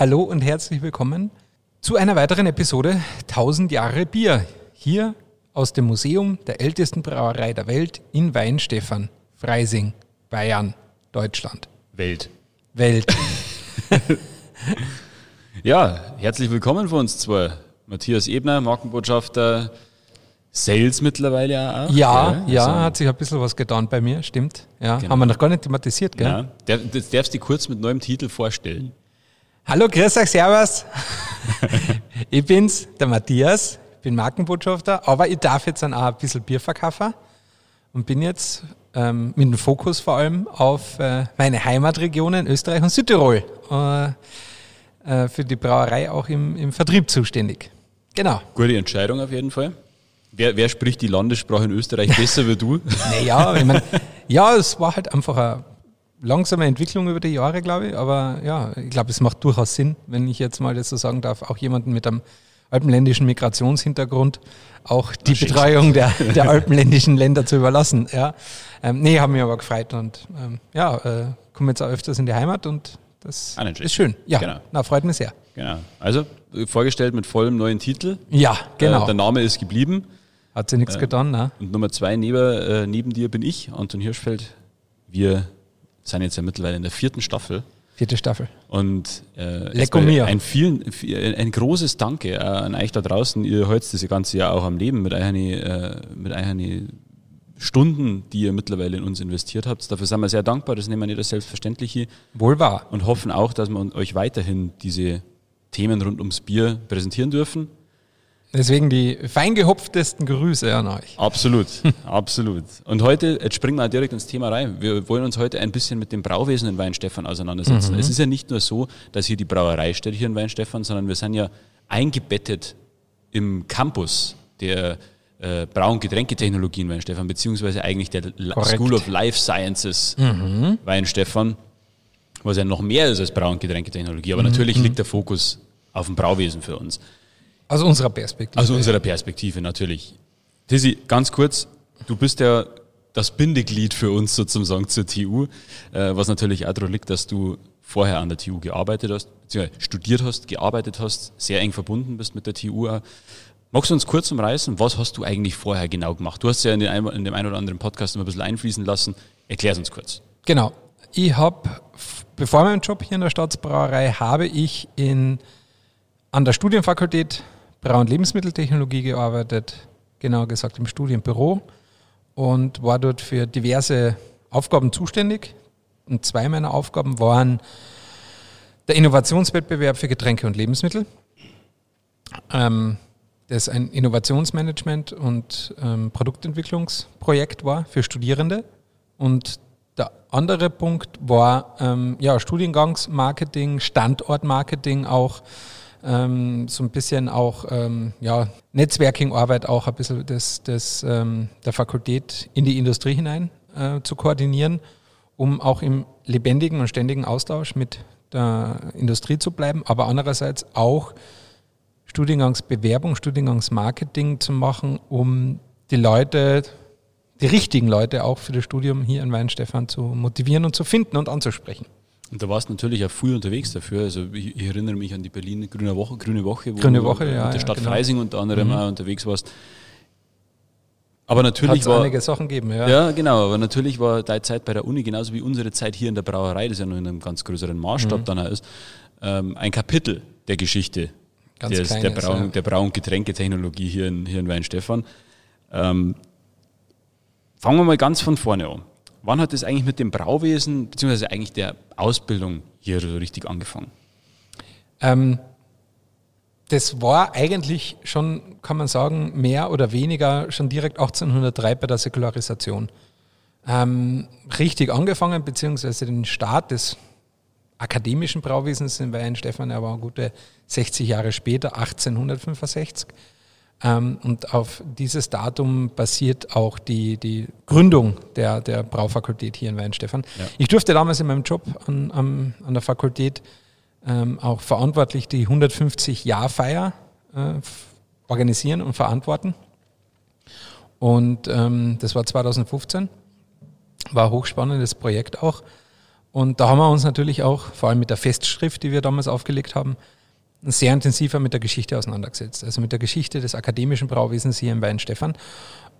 Hallo und herzlich willkommen zu einer weiteren Episode 1000 Jahre Bier. Hier aus dem Museum der ältesten Brauerei der Welt in Weinstefan, Freising, Bayern, Deutschland. Welt. Welt. Ja, herzlich willkommen von uns zwei. Matthias Ebner, Markenbotschafter, Sales mittlerweile auch. Ja, gell? ja, Also, hat sich ein bisschen was getan bei mir, stimmt. Ja, Genau. haben wir noch gar nicht thematisiert, gell? ja. Das darfst du dir kurz mit neuem Titel vorstellen. Hallo, grüß euch, servus. ich bin's, der Matthias, ich bin Markenbotschafter, aber ich darf jetzt dann auch ein bisschen Bier verkaufen und bin jetzt ähm, mit dem Fokus vor allem auf äh, meine Heimatregionen Österreich und Südtirol äh, äh, für die Brauerei auch im, im Vertrieb zuständig. Genau. Gute Entscheidung auf jeden Fall. Wer, wer spricht die Landessprache in Österreich besser wie du? Naja, ich mein, ja, es war halt einfach eine langsame Entwicklung über die Jahre, glaube ich. Aber ja, ich glaube, es macht durchaus Sinn, wenn ich jetzt mal das so sagen darf, auch jemanden mit einem alpenländischen Migrationshintergrund auch die schick's. Betreuung der, der alpenländischen Länder zu überlassen. Ja. Ähm, nee, haben mich aber gefreut und ähm, ja, äh, komme jetzt auch öfters in die Heimat und das Ah, ist schön. Ja, Genau. na, freut mich sehr. Genau. Also, äh, vorgestellt mit vollem neuen Titel. Ja, genau. Äh, der Name ist geblieben. Hat sich nichts getan, ne? Und Nummer zwei neben, äh, neben dir bin ich, Anton Hirschfeld. Wir sind jetzt ja mittlerweile in der vierten Staffel. Vierte Staffel. Und äh, erstmal ein, vielen, viel- ein großes Danke äh, an euch da draußen. Ihr hört das ganze Jahr auch am Leben mit euren, äh, mit euren Stunden, die ihr mittlerweile in uns investiert habt. Dafür sind wir sehr dankbar. Das nehmen wir nicht als selbstverständlich hier Wohl wahr. und hoffen auch, dass wir euch weiterhin diese Themen rund ums Bier präsentieren dürfen. Deswegen die feingehopftesten Grüße an euch. Absolut, absolut. Und heute, jetzt springen wir direkt ins Thema rein. Wir wollen uns heute ein bisschen mit dem Brauwesen in Weinstefan auseinandersetzen. Es ist ja nicht nur so, dass hier die Brauerei steht hier in Weinstefan, sondern wir sind ja eingebettet im Campus der äh, Brau- und Getränketechnologie in Weinstefan, beziehungsweise eigentlich der Korrekt. School of Life Sciences Weinstefan, was ja noch mehr ist als Brau- und Getränketechnologie. Aber natürlich liegt der Fokus auf dem Brauwesen für uns. Aus unserer Perspektive. Aus unserer Perspektive natürlich. Tizzy, ganz kurz, du bist ja das Bindeglied für uns sozusagen zur TU, äh, was natürlich auch daran liegt, dass du vorher an der TU gearbeitet hast, beziehungsweise studiert hast, gearbeitet hast, sehr eng verbunden bist mit der TU auch. Magst du uns kurz umreißen, was hast du eigentlich vorher genau gemacht? Du hast ja in, den, ein- in dem einen oder anderen Podcast immer ein bisschen einfließen lassen. Erklär es uns kurz. Genau. Ich habe, bevor meinem Job hier in der Staatsbrauerei, habe ich in, an der Studienfakultät Brau- und Lebensmitteltechnologie gearbeitet, genauer gesagt im Studienbüro und war dort für diverse Aufgaben zuständig. Und zwei meiner Aufgaben waren der Innovationswettbewerb für Getränke und Lebensmittel. Ähm, das ein Innovationsmanagement und ähm, Produktentwicklungsprojekt war für Studierende. Und der andere Punkt war ähm, ja, Studiengangsmarketing, Standortmarketing auch, ähm, so ein bisschen auch ähm, ja, Netzwerkingarbeit auch ein bisschen des, des, ähm, der Fakultät in die Industrie hinein äh, zu koordinieren, um auch im lebendigen und ständigen Austausch mit der Industrie zu bleiben, aber andererseits auch Studiengangsbewerbung, Studiengangsmarketing zu machen, um die Leute, die richtigen Leute auch für das Studium hier in Weinstefan zu motivieren und zu finden und anzusprechen. Und da warst du natürlich auch früh unterwegs dafür. Also ich, ich erinnere mich an die Berlin Grüne Woche, Grüne Woche, wo Grüne du Woche, mit ja, der ja, Stadt genau. Freising unter anderem auch unterwegs warst. Aber natürlich es war einige Sachen gegeben, ja. ja genau, aber natürlich war deine Zeit bei der Uni genauso wie unsere Zeit hier in der Brauerei, das ja nur in einem ganz größeren Mhm. Maßstab dann auch ist, ähm, ein Kapitel der Geschichte Ganz des, der, kleines, Brau- ja. der Brau- und Getränketechnologie hier in, hier in Weinstefan. Ähm, fangen wir mal ganz von vorne an. Wann hat es eigentlich mit dem Brauwesen, beziehungsweise eigentlich der Ausbildung hier so richtig angefangen? Ähm, das war eigentlich schon, kann man sagen, mehr oder weniger schon direkt 1803 bei der Säkularisation. Ähm, richtig angefangen, beziehungsweise den Start des akademischen Brauwesens in Weinstefan, er war gute 60 Jahre später, 1865. Ähm, und auf dieses Datum basiert auch die, die Gründung der, der Braufakultät hier in Weinstefan. Ja. Ich durfte damals in meinem Job an, am, an der Fakultät ähm, auch verantwortlich die 150-Jahr-Feier äh, organisieren und verantworten. Und ähm, das war 2015, war ein hochspannendes Projekt auch. Und da haben wir uns natürlich auch, vor allem mit der Festschrift, die wir damals aufgelegt haben, sehr intensiver mit der Geschichte auseinandergesetzt. Also mit der Geschichte des akademischen Brauwesens hier in Weinstefan.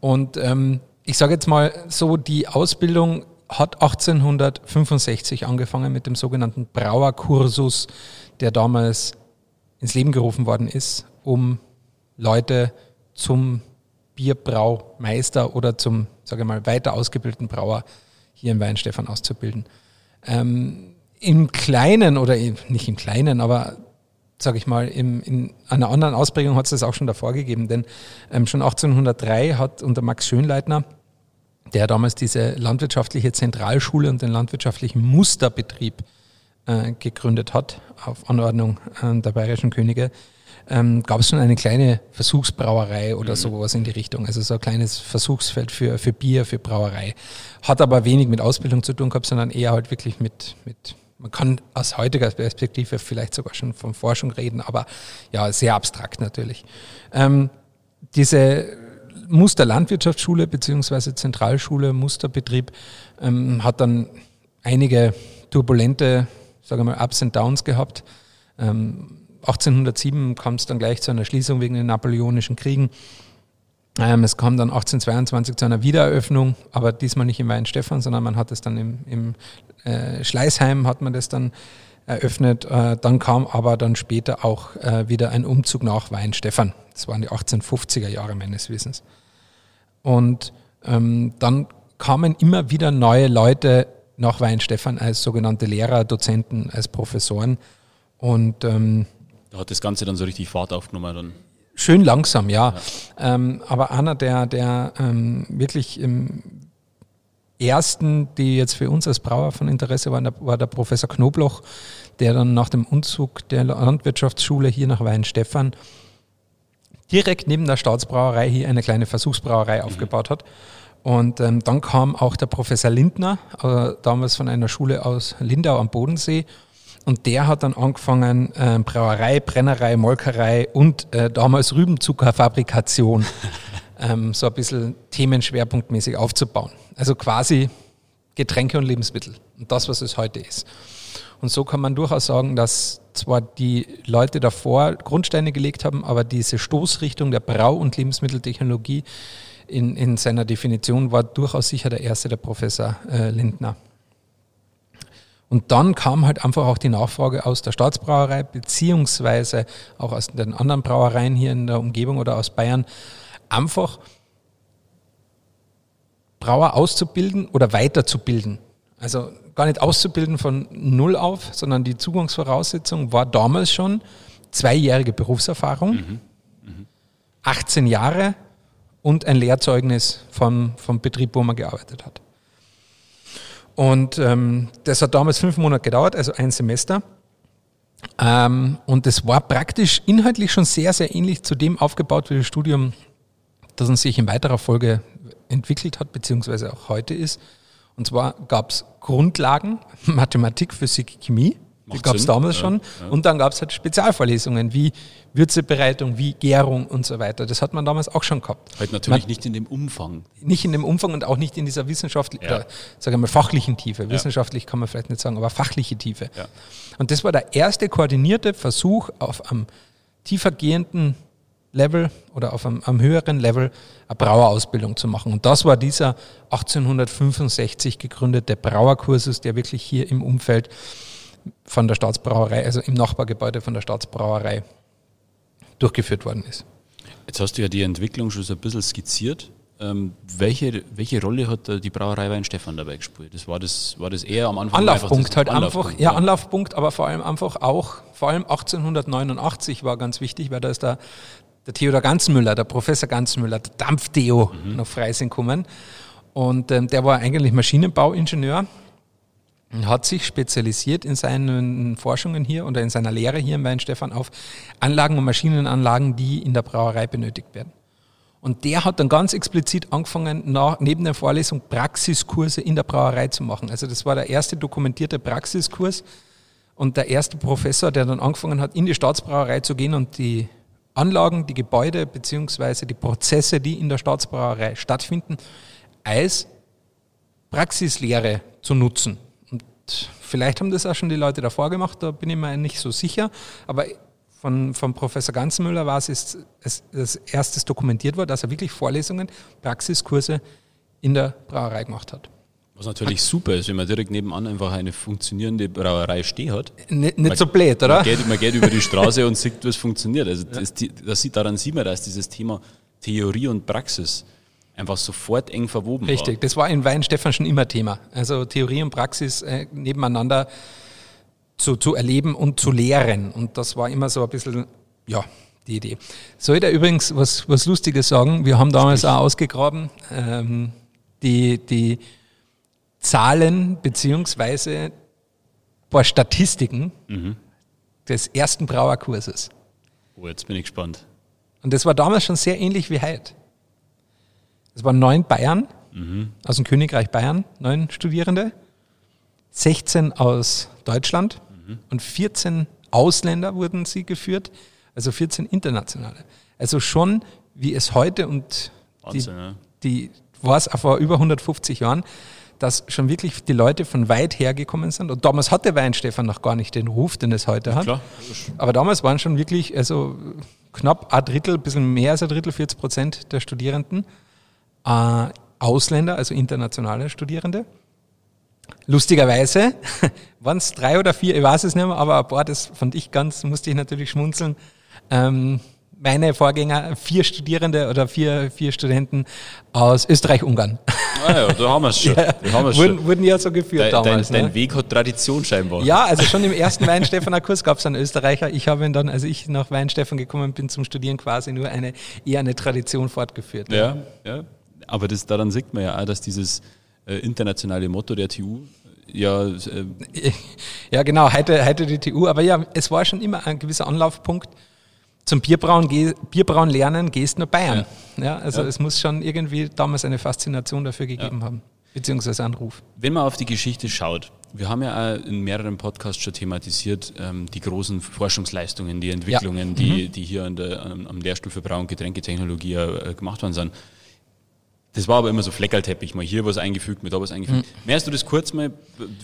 Und ähm, ich sage jetzt mal so, die Ausbildung hat 1865 angefangen mit dem sogenannten Brauerkursus, der damals ins Leben gerufen worden ist, um Leute zum Bierbraumeister oder zum, sage ich mal, weiter ausgebildeten Brauer hier in Weinstefan auszubilden. Ähm, Im Kleinen oder nicht im Kleinen, aber sage ich mal, im, in einer anderen Ausprägung hat es das auch schon davor gegeben, denn ähm, schon 1803 hat unter Max Schönleitner, der damals diese landwirtschaftliche Zentralschule und den landwirtschaftlichen Musterbetrieb äh, gegründet hat, auf Anordnung äh, der bayerischen Könige, ähm, gab es schon eine kleine Versuchsbrauerei oder mhm. sowas in die Richtung. Also so ein kleines Versuchsfeld für, für Bier, für Brauerei. Hat aber wenig mit Ausbildung zu tun gehabt, sondern eher halt wirklich mit, mit man kann aus heutiger Perspektive vielleicht sogar schon von Forschung reden, aber ja, sehr abstrakt natürlich. Ähm, diese Muster Landwirtschaftsschule beziehungsweise Zentralschule, Musterbetrieb ähm, hat dann einige turbulente, sagen wir mal, Ups und Downs gehabt. Ähm, 1807 kam es dann gleich zu einer Schließung wegen den Napoleonischen Kriegen. Ähm, es kam dann 1822 zu einer Wiedereröffnung, aber diesmal nicht in Weinstefan, sondern man hat es dann im, im äh, Schleißheim hat man das dann eröffnet. Äh, dann kam aber dann später auch äh, wieder ein Umzug nach Weinstefan. Das waren die 1850er Jahre meines Wissens. Und ähm, dann kamen immer wieder neue Leute nach Weinstefan als sogenannte Lehrer, Dozenten, als Professoren. Und ähm, da hat das Ganze dann so richtig Fahrt aufgenommen dann. Schön langsam, ja. ja. Ähm, aber einer der, der ähm, wirklich im ersten, die jetzt für uns als Brauer von Interesse waren, war der Professor Knobloch, der dann nach dem Umzug der Landwirtschaftsschule hier nach Weinstefan direkt neben der Staatsbrauerei hier eine kleine Versuchsbrauerei mhm. aufgebaut hat. Und ähm, dann kam auch der Professor Lindner, äh, damals von einer Schule aus Lindau am Bodensee, und der hat dann angefangen, äh, Brauerei, Brennerei, Molkerei und äh, damals Rübenzuckerfabrikation ähm, so ein bisschen themenschwerpunktmäßig aufzubauen. Also quasi Getränke und Lebensmittel und das, was es heute ist. Und so kann man durchaus sagen, dass zwar die Leute davor Grundsteine gelegt haben, aber diese Stoßrichtung der Brau- und Lebensmitteltechnologie in, in seiner Definition war durchaus sicher der erste, der Professor äh, Lindner. Und dann kam halt einfach auch die Nachfrage aus der Staatsbrauerei, beziehungsweise auch aus den anderen Brauereien hier in der Umgebung oder aus Bayern, einfach Brauer auszubilden oder weiterzubilden. Also gar nicht auszubilden von null auf, sondern die Zugangsvoraussetzung war damals schon zweijährige Berufserfahrung, mhm. Mhm. 18 Jahre und ein Lehrzeugnis vom, vom Betrieb, wo man gearbeitet hat. Und ähm, das hat damals fünf Monate gedauert, also ein Semester. Ähm, und das war praktisch inhaltlich schon sehr, sehr ähnlich zu dem aufgebaut wie das Studium, das uns sich in weiterer Folge entwickelt hat, beziehungsweise auch heute ist. Und zwar gab es Grundlagen, Mathematik, Physik, Chemie. Die gab es damals ja, schon. Ja. Und dann gab es halt Spezialvorlesungen wie Würzebereitung, wie Gärung und so weiter. Das hat man damals auch schon gehabt. Halt natürlich man, nicht in dem Umfang. Nicht in dem Umfang und auch nicht in dieser wissenschaftlichen, ja. sage ich mal, fachlichen Tiefe. Wissenschaftlich kann man vielleicht nicht sagen, aber fachliche Tiefe. Und das war der erste koordinierte Versuch auf einem tiefergehenden Level oder auf einem, einem, höheren Level eine Brauerausbildung zu machen. Und das war dieser 1865 gegründete Brauerkursus, der wirklich hier im Umfeld von der Staatsbrauerei, also im Nachbargebäude von der Staatsbrauerei durchgeführt worden ist. Jetzt hast du ja die Entwicklung schon so ein bisschen skizziert. Ähm, welche, welche Rolle hat die Brauerei Weinstefan dabei gespielt? Das war, das, war das eher am Anfang? Anlaufpunkt halt Anlaufpunkt, einfach. Ja, ja, Anlaufpunkt, aber vor allem einfach auch, vor allem 1889 war ganz wichtig, weil da ist der, der Theodor Ganzmüller, der Professor Ganzmüller, der Dampfdeo mhm. nach Freising gekommen. Und ähm, der war eigentlich Maschinenbauingenieur hat sich spezialisiert in seinen Forschungen hier oder in seiner Lehre hier in Weinstefan auf Anlagen und Maschinenanlagen, die in der Brauerei benötigt werden. Und der hat dann ganz explizit angefangen, nach, neben der Vorlesung Praxiskurse in der Brauerei zu machen. Also das war der erste dokumentierte Praxiskurs und der erste Professor, der dann angefangen hat, in die Staatsbrauerei zu gehen und die Anlagen, die Gebäude beziehungsweise die Prozesse, die in der Staatsbrauerei stattfinden, als Praxislehre zu nutzen vielleicht haben das auch schon die Leute davor gemacht, da bin ich mir nicht so sicher. Aber von, von Professor Ganzenmüller war es, ist, es das erstes dokumentiert war, dass er wirklich Vorlesungen, Praxiskurse in der Brauerei gemacht hat. Was natürlich super ist, wenn man direkt nebenan einfach eine funktionierende Brauerei stehen hat. Nicht, nicht so blöd, oder? Man geht, man geht über die Straße und sieht, was funktioniert. Also das, das, daran sieht man, dass dieses Thema Theorie und Praxis einfach sofort eng verwoben Richtig, war. das war in Weinstefan schon immer Thema. Also Theorie und Praxis äh, nebeneinander zu, zu erleben und zu lehren. Und das war immer so ein bisschen, ja, die Idee. Soll ich da übrigens was, was Lustiges sagen? Wir haben damals auch ausgegraben, ähm, die, die Zahlen beziehungsweise ein paar Statistiken mhm. des ersten Brauerkurses. Oh, jetzt bin ich gespannt. Und das war damals schon sehr ähnlich wie heute. Es waren neun Bayern mhm. aus dem Königreich Bayern, neun Studierende, 16 aus Deutschland mhm. und 14 Ausländer wurden sie geführt, also 14 internationale. Also schon wie es heute und Wahnsinn, die, ja. die war es vor über 150 Jahren, dass schon wirklich die Leute von weit her gekommen sind. Und damals hatte Weinstefan noch gar nicht den Ruf, den es heute hat. Klar. Aber damals waren schon wirklich, also knapp ein Drittel, ein bisschen mehr als ein Drittel, 40 Prozent der Studierenden äh, Ausländer, also internationale Studierende. Lustigerweise waren es drei oder vier, ich weiß es nicht mehr, aber ein paar, das fand ich ganz, musste ich natürlich schmunzeln. Ähm, meine Vorgänger, vier Studierende oder vier, vier Studenten aus Österreich-Ungarn. Ah ja, da haben wir es schon. Ja, wurden, schon. wurden ja so geführt dein, damals. Dein, ne? dein, Weg hat Tradition scheinbar. Ja, also schon im ersten Weinstefan-Kurs gab es einen Österreicher. Ich habe ihn dann, als ich nach Weinstefan gekommen bin zum Studieren, quasi nur eine eher eine Tradition fortgeführt. Ja, ja. Aber das, daran sieht man ja auch, dass dieses äh, internationale Motto der TU ja. Äh ja, genau, heute, heute die TU. Aber ja, es war schon immer ein gewisser Anlaufpunkt. Zum Bierbrauen, Bierbrauen lernen gehst nach Bayern. Ja, ja also ja. es muss schon irgendwie damals eine Faszination dafür gegeben ja. haben, beziehungsweise einen Ruf. Wenn man auf die Geschichte schaut, wir haben ja auch in mehreren Podcasts schon thematisiert, ähm, die großen Forschungsleistungen, die Entwicklungen, die, mhm. die hier an der, am Lehrstuhl für Brau- und Getränketechnologie äh, gemacht worden sind. Das war aber immer so Fleckerlteppich, mal hier was eingefügt, mal da was eingefügt. Mhm. Merkst du das kurz mal,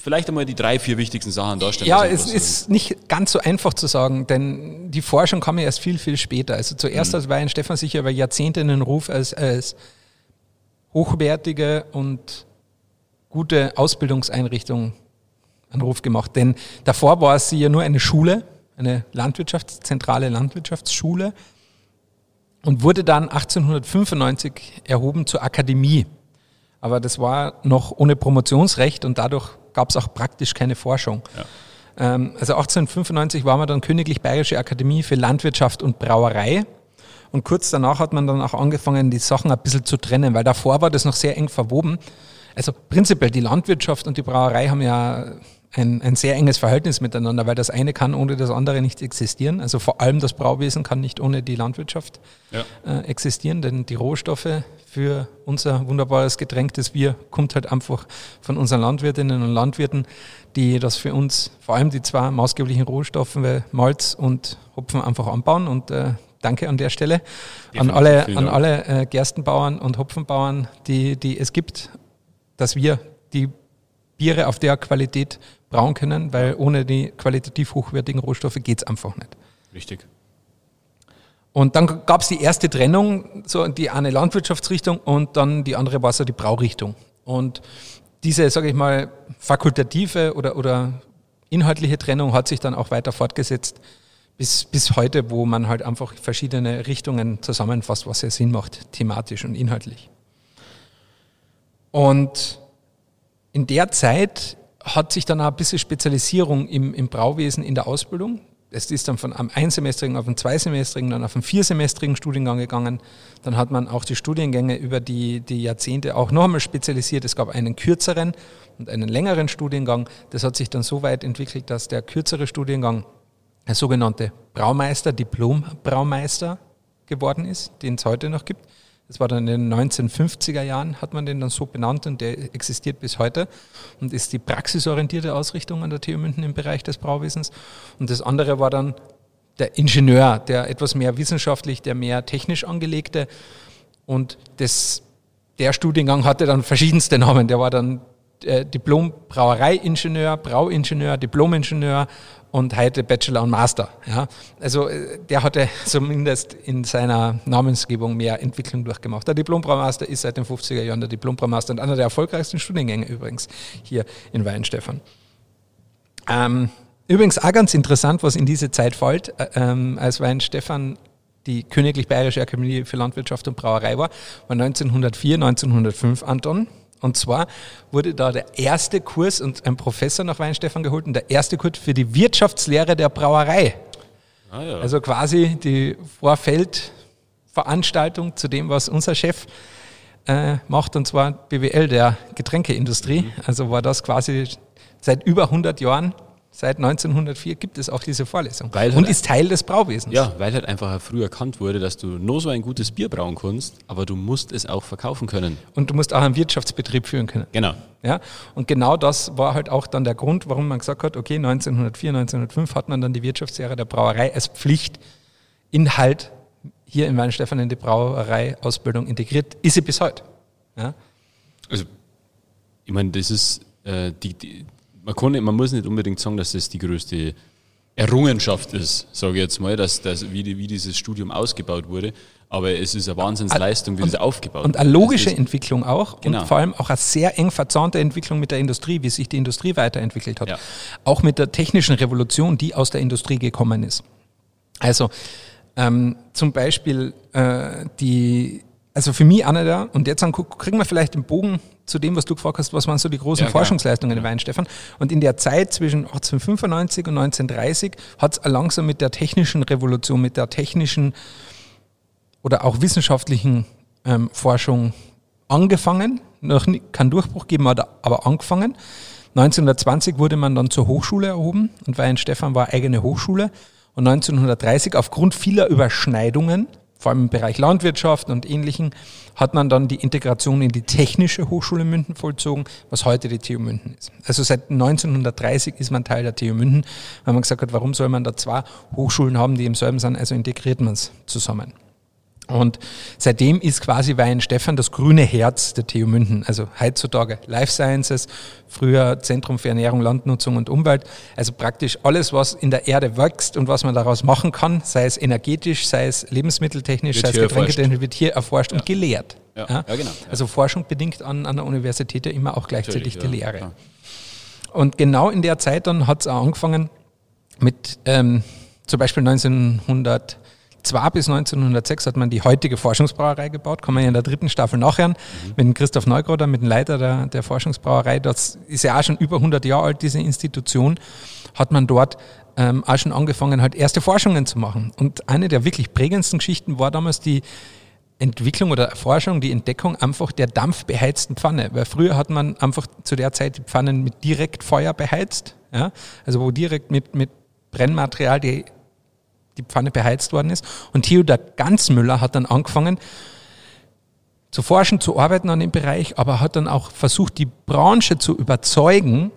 vielleicht einmal die drei, vier wichtigsten Sachen darstellen? Ja, es ist nicht ganz so einfach zu sagen, denn die Forschung kam ja erst viel, viel später. Also zuerst mhm. war ein Stefan sicher über Jahrzehnte in den Ruf als, als hochwertige und gute Ausbildungseinrichtung einen Ruf gemacht. Denn davor war sie ja nur eine Schule, eine Landwirtschafts-, zentrale Landwirtschaftsschule und wurde dann 1895 erhoben zur Akademie. Aber das war noch ohne Promotionsrecht und dadurch gab es auch praktisch keine Forschung. Ja. Ähm, also 1895 war man dann Königlich Bayerische Akademie für Landwirtschaft und Brauerei. Und kurz danach hat man dann auch angefangen, die Sachen ein bisschen zu trennen, weil davor war das noch sehr eng verwoben. Also prinzipiell die Landwirtschaft und die Brauerei haben ja ein, ein sehr enges Verhältnis miteinander, weil das eine kann ohne das andere nicht existieren. Also vor allem das Brauwesen kann nicht ohne die Landwirtschaft ja. äh, existieren, denn die Rohstoffe für unser wunderbares Getränk, das Bier, kommt halt einfach von unseren Landwirtinnen und Landwirten, die das für uns, vor allem die zwei maßgeblichen Rohstoffe, Malz und Hopfen einfach anbauen und äh, Danke an der Stelle an alle, an alle äh, Gerstenbauern und Hopfenbauern, die, die es gibt, dass wir die Biere auf der Qualität brauen können, weil ohne die qualitativ hochwertigen Rohstoffe geht es einfach nicht. Richtig. Und dann gab es die erste Trennung, so die eine Landwirtschaftsrichtung und dann die andere war so die Braurichtung. Und diese, sage ich mal, fakultative oder, oder inhaltliche Trennung hat sich dann auch weiter fortgesetzt bis, bis heute, wo man halt einfach verschiedene Richtungen zusammenfasst, was ja Sinn macht, thematisch und inhaltlich. Und in der Zeit hat sich dann auch ein bisschen Spezialisierung im, im Brauwesen in der Ausbildung. Es ist dann von einem einsemestrigen auf einen zweisemestrigen, dann auf einen viersemestrigen Studiengang gegangen. Dann hat man auch die Studiengänge über die, die Jahrzehnte auch noch einmal spezialisiert. Es gab einen kürzeren und einen längeren Studiengang. Das hat sich dann so weit entwickelt, dass der kürzere Studiengang der sogenannte Braumeister, Diplom-Braumeister geworden ist, den es heute noch gibt. Das war dann in den 1950er Jahren, hat man den dann so benannt und der existiert bis heute und ist die praxisorientierte Ausrichtung an der TU München im Bereich des Brauwesens. Und das andere war dann der Ingenieur, der etwas mehr wissenschaftlich, der mehr technisch angelegte. Und das, der Studiengang hatte dann verschiedenste Namen. Der war dann äh, Diplom-Brauereiingenieur, Brauingenieur, Diplomingenieur und heute Bachelor und Master. Ja. Also äh, der hatte zumindest in seiner Namensgebung mehr Entwicklung durchgemacht. Der Diplombraumeister ist seit den 50er Jahren der Diplombraumeister und einer der erfolgreichsten Studiengänge übrigens hier in Weinstefan. Ähm, übrigens auch ganz interessant, was in diese Zeit fällt, äh, ähm, als Weinstefan die Königlich Bayerische Akademie für Landwirtschaft und Brauerei war, war 1904, 1905 Anton. Und zwar wurde da der erste Kurs und ein Professor nach Weinstefan geholt und der erste Kurs für die Wirtschaftslehre der Brauerei. Ah, ja. Also quasi die Vorfeldveranstaltung zu dem, was unser Chef äh, macht, und zwar BWL der Getränkeindustrie. Mhm. Also war das quasi seit über 100 Jahren Seit 1904 gibt es auch diese Vorlesung weil und halt ist Teil des Brauwesens. Ja, weil halt einfach früh erkannt wurde, dass du nur so ein gutes Bier brauen kannst, aber du musst es auch verkaufen können. Und du musst auch einen Wirtschaftsbetrieb führen können. Genau. Ja, und genau das war halt auch dann der Grund, warum man gesagt hat, okay, 1904, 1905 hat man dann die Wirtschaftslehre der Brauerei als Pflichtinhalt hier in Weinstefan in die Brauerei-Ausbildung integriert. Ist sie bis heute. Ja? Also, ich meine, das ist äh, die, die man, kann man muss nicht unbedingt sagen, dass das die größte Errungenschaft ist, sage ich jetzt mal, dass, dass wie, die, wie dieses Studium ausgebaut wurde. Aber es ist eine Wahnsinnsleistung, wie und, das aufgebaut Und eine logische ist, Entwicklung auch genau. und vor allem auch eine sehr eng verzahnte Entwicklung mit der Industrie, wie sich die Industrie weiterentwickelt hat. Ja. Auch mit der technischen Revolution, die aus der Industrie gekommen ist. Also ähm, zum Beispiel äh, die also für mich einer der, und jetzt kriegen wir vielleicht den Bogen zu dem, was du gefragt hast, was waren so die großen ja, Forschungsleistungen ja. in Weinstefan. Und in der Zeit zwischen 1895 und 1930 hat es langsam mit der technischen Revolution, mit der technischen oder auch wissenschaftlichen ähm, Forschung angefangen. Noch nie, keinen Durchbruch geben, aber angefangen. 1920 wurde man dann zur Hochschule erhoben und Weinstefan war eigene Hochschule. Und 1930 aufgrund vieler Überschneidungen vor allem im Bereich Landwirtschaft und Ähnlichem, hat man dann die Integration in die Technische Hochschule München vollzogen, was heute die TU München ist. Also seit 1930 ist man Teil der TU München, weil man gesagt hat, warum soll man da zwei Hochschulen haben, die im selben sind, also integriert man es zusammen. Und seitdem ist quasi Weihenstephan das grüne Herz der TU München. Also heutzutage Life Sciences, früher Zentrum für Ernährung, Landnutzung und Umwelt. Also praktisch alles, was in der Erde wächst und was man daraus machen kann, sei es energetisch, sei es lebensmitteltechnisch, wird sei es getränketechnisch, wird hier erforscht ja. und gelehrt. Ja, ja? ja genau. Also Forschung bedingt an, an der Universität ja immer auch gleichzeitig Natürlich, die Lehre. Und genau in der Zeit dann hat es auch angefangen mit ähm, zum Beispiel 1900 zwar bis 1906 hat man die heutige Forschungsbrauerei gebaut, kann man ja in der dritten Staffel nachhören, mhm. mit dem Christoph Neugroder, mit dem Leiter der, der Forschungsbrauerei. Das ist ja auch schon über 100 Jahre alt, diese Institution. Hat man dort ähm, auch schon angefangen, halt erste Forschungen zu machen. Und eine der wirklich prägendsten Geschichten war damals die Entwicklung oder Erforschung, die Entdeckung einfach der dampfbeheizten Pfanne. Weil früher hat man einfach zu der Zeit die Pfannen mit Direktfeuer beheizt, ja? also wo direkt mit, mit Brennmaterial die die Pfanne beheizt worden ist. Und Theodor Ganzmüller hat dann angefangen zu forschen, zu arbeiten an dem Bereich, aber hat dann auch versucht, die Branche zu überzeugen,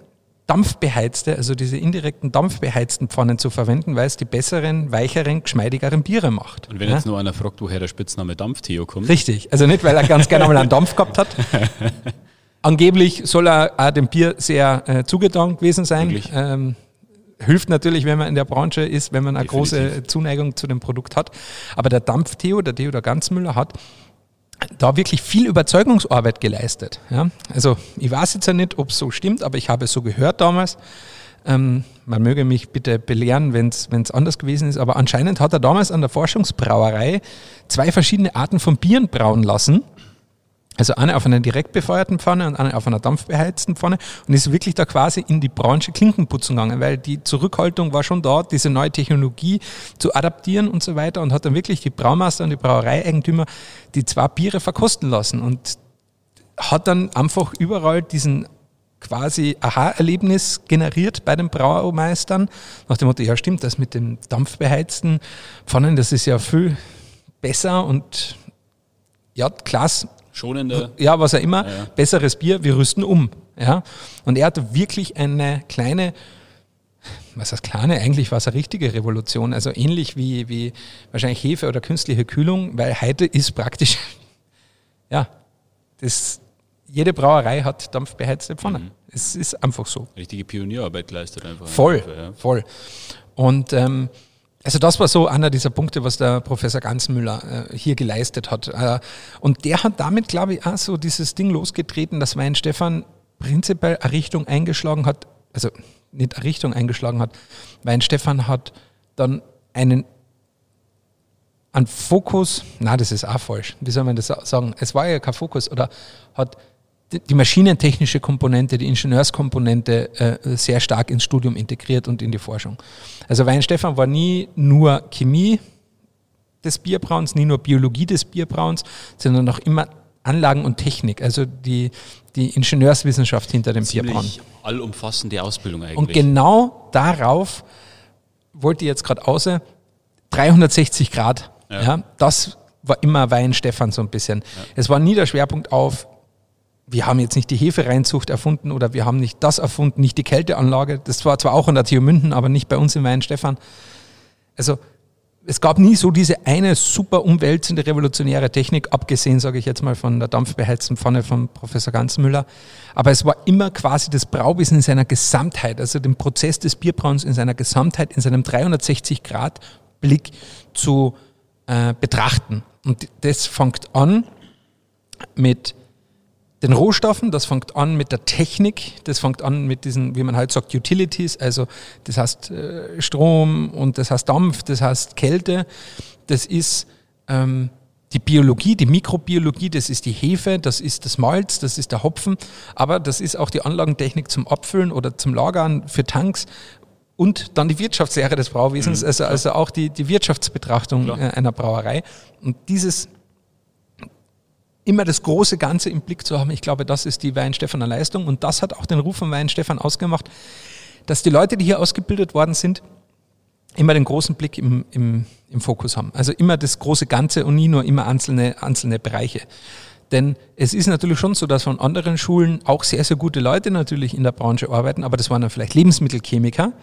dampfbeheizte, also diese indirekten dampfbeheizten Pfannen zu verwenden, weil es die besseren, weicheren, geschmeidigeren Biere macht. Und wenn ja? jetzt nur einer fragt, woher der Spitzname Dampf-Theo kommt? Richtig, also nicht, weil er ganz gerne mal einen Dampf gehabt hat. Angeblich soll er auch dem Bier sehr äh, zugetan gewesen sein. Ähm, hilft natürlich, wenn man in der Branche ist, wenn man eine Definitiv. große Zuneigung zu dem Produkt hat. Aber der Dampf-Theo, der Theo der Ganzmüller hat da wirklich viel Überzeugungsarbeit geleistet. Ja? Also ich weiß jetzt ja nicht, ob es so stimmt, aber ich habe es so gehört damals. Ähm, man möge mich bitte belehren, wenn es anders gewesen ist, aber anscheinend hat er damals an der Forschungsbrauerei zwei verschiedene Arten von Bieren brauen lassen also eine auf einer direkt befeuerten Pfanne und eine auf einer dampfbeheizten Pfanne und ist wirklich da quasi in die Branche Klinkenputzen gegangen, weil die Zurückhaltung war schon da, diese neue Technologie zu adaptieren und so weiter und hat dann wirklich die Braumeister und die Brauereieigentümer die zwei Biere verkosten lassen und hat dann einfach überall diesen quasi Aha-Erlebnis generiert bei den Braumeistern, nach dem Motto, ja stimmt, das mit den dampfbeheizten Pfannen, das ist ja viel besser und ja, klasse, schonende. Ja, was auch immer. Ja, ja. Besseres Bier, wir rüsten um. Ja? Und er hat wirklich eine kleine, was heißt kleine, eigentlich war es eine richtige Revolution, also ähnlich wie, wie wahrscheinlich Hefe oder künstliche Kühlung, weil heute ist praktisch, ja, das jede Brauerei hat dampfbeheizte Pfannen. Mhm. Es ist einfach so. Richtige Pionierarbeit geleistet einfach. Voll, Fall, ja. voll. Und ähm, also das war so einer dieser Punkte, was der Professor Ganzmüller äh, hier geleistet hat. Äh, und der hat damit, glaube ich, auch so dieses Ding losgetreten, dass Weinstefan prinzipiell eine Richtung eingeschlagen hat, also nicht eine Richtung eingeschlagen hat, Weinstefan hat dann einen an Fokus, na, das ist auch falsch. Wie soll man das sagen? Es war ja kein Fokus oder hat die maschinentechnische Komponente, die Ingenieurskomponente äh, sehr stark ins Studium integriert und in die Forschung. Also Weinstefan war nie nur Chemie des Bierbrauens, nie nur Biologie des Bierbrauens, sondern auch immer Anlagen und Technik, also die, die Ingenieurswissenschaft hinter dem Ziemlich Bierbrauen. allumfassende Ausbildung eigentlich. Und genau darauf wollte ich jetzt gerade außer 360 Grad. Ja. ja. das war immer Weinstefan so ein bisschen. Ja. Es war nie der Schwerpunkt auf wir haben jetzt nicht die Hefereinzucht erfunden oder wir haben nicht das erfunden, nicht die Kälteanlage. Das war zwar auch an der TU München, aber nicht bei uns in Weinstefan. Also es gab nie so diese eine super umwälzende revolutionäre Technik, abgesehen, sage ich jetzt mal, von der dampfbeheizten Pfanne von Professor Ganzmüller. Aber es war immer quasi das Brauwesen in seiner Gesamtheit, also den Prozess des Bierbrauens in seiner Gesamtheit, in seinem 360-Grad-Blick zu äh, betrachten. Und das fängt an mit den Rohstoffen, das fängt an mit der Technik, das fängt an mit diesen, wie man halt sagt, Utilities, also das heißt äh, Strom und das heißt Dampf, das heißt Kälte, das ist ähm, die Biologie, die Mikrobiologie, das ist die Hefe, das ist das Malz, das ist der Hopfen, aber das ist auch die Anlagentechnik zum Abfüllen oder zum Lagern für Tanks und dann die Wirtschaftslehre des Brauwesens, mhm, also, also auch die, die Wirtschaftsbetrachtung klar. Äh, einer Brauerei. Und dieses immer das große Ganze im Blick zu haben. Ich glaube, das ist die Weinstefaner Leistung und das hat auch den Ruf von Weinstefan ausgemacht, dass die Leute, die hier ausgebildet worden sind, immer den großen Blick im, im, im Fokus haben. Also immer das große Ganze und nie nur immer einzelne, einzelne Bereiche. Denn es ist natürlich schon so, dass von anderen Schulen auch sehr, sehr gute Leute natürlich in der Branche arbeiten, aber das waren dann vielleicht Lebensmittelchemiker,